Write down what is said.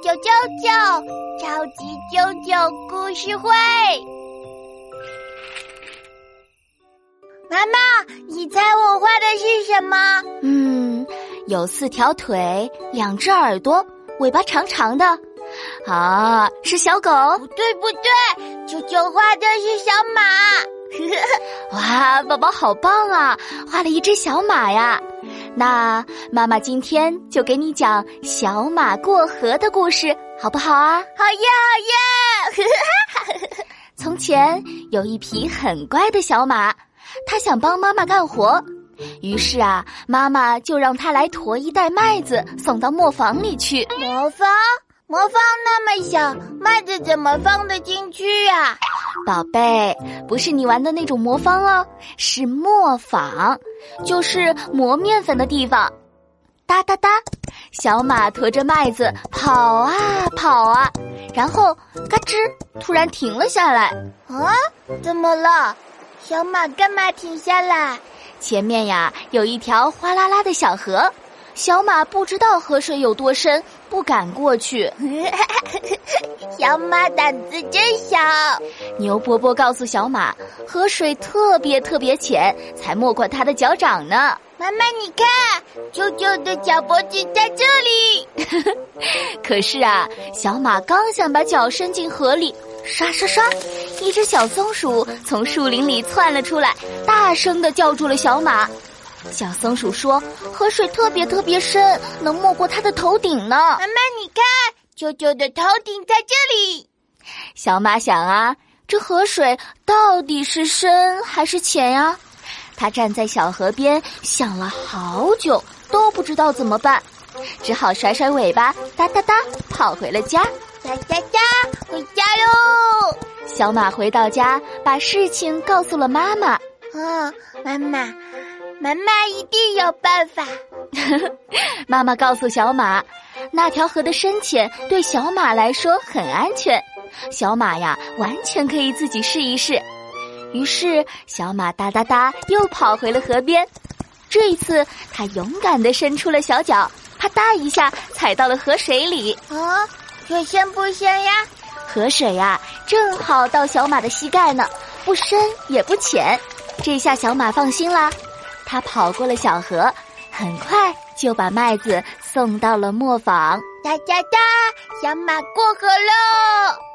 啾啾啾！超级啾啾故事会。妈妈，你猜我画的是什么？嗯，有四条腿，两只耳朵，尾巴长长的。啊，是小狗？不对，不对，啾啾画的是小马。哇，宝宝好棒啊，画了一只小马呀。那妈妈今天就给你讲小马过河的故事，好不好啊？好耶，好耶！从前有一匹很乖的小马，它想帮妈妈干活，于是啊，妈妈就让它来驮一袋麦子送到磨坊里去。磨坊？磨坊那么小，麦子怎么放得进去呀？宝贝，不是你玩的那种魔方哦，是磨坊，就是磨面粉的地方。哒哒哒，小马驮着麦子跑啊跑啊，然后嘎吱，突然停了下来。啊，怎么了？小马干嘛停下来？前面呀，有一条哗啦啦的小河。小马不知道河水有多深，不敢过去。小马胆子真小。牛伯伯告诉小马，河水特别特别浅，才没过他的脚掌呢。妈妈，你看，啾啾的脚脖子在这里。可是啊，小马刚想把脚伸进河里，刷刷刷，一只小松鼠从树林里窜了出来，大声的叫住了小马。小松鼠说：“河水特别特别深，能没过它的头顶呢。”妈妈，你看，舅舅的头顶在这里。小马想啊，这河水到底是深还是浅呀？他站在小河边想了好久，都不知道怎么办，只好甩甩尾巴，哒哒哒，跑回了家。哒哒哒，回家哟！小马回到家，把事情告诉了妈妈。嗯，妈妈。妈妈一定有办法。妈妈告诉小马，那条河的深浅对小马来说很安全，小马呀完全可以自己试一试。于是小马哒哒哒又跑回了河边，这一次它勇敢的伸出了小脚，啪嗒一下踩到了河水里。啊，这深不深呀？河水呀正好到小马的膝盖呢，不深也不浅。这下小马放心啦。他跑过了小河，很快就把麦子送到了磨坊。哒哒哒，小马过河喽！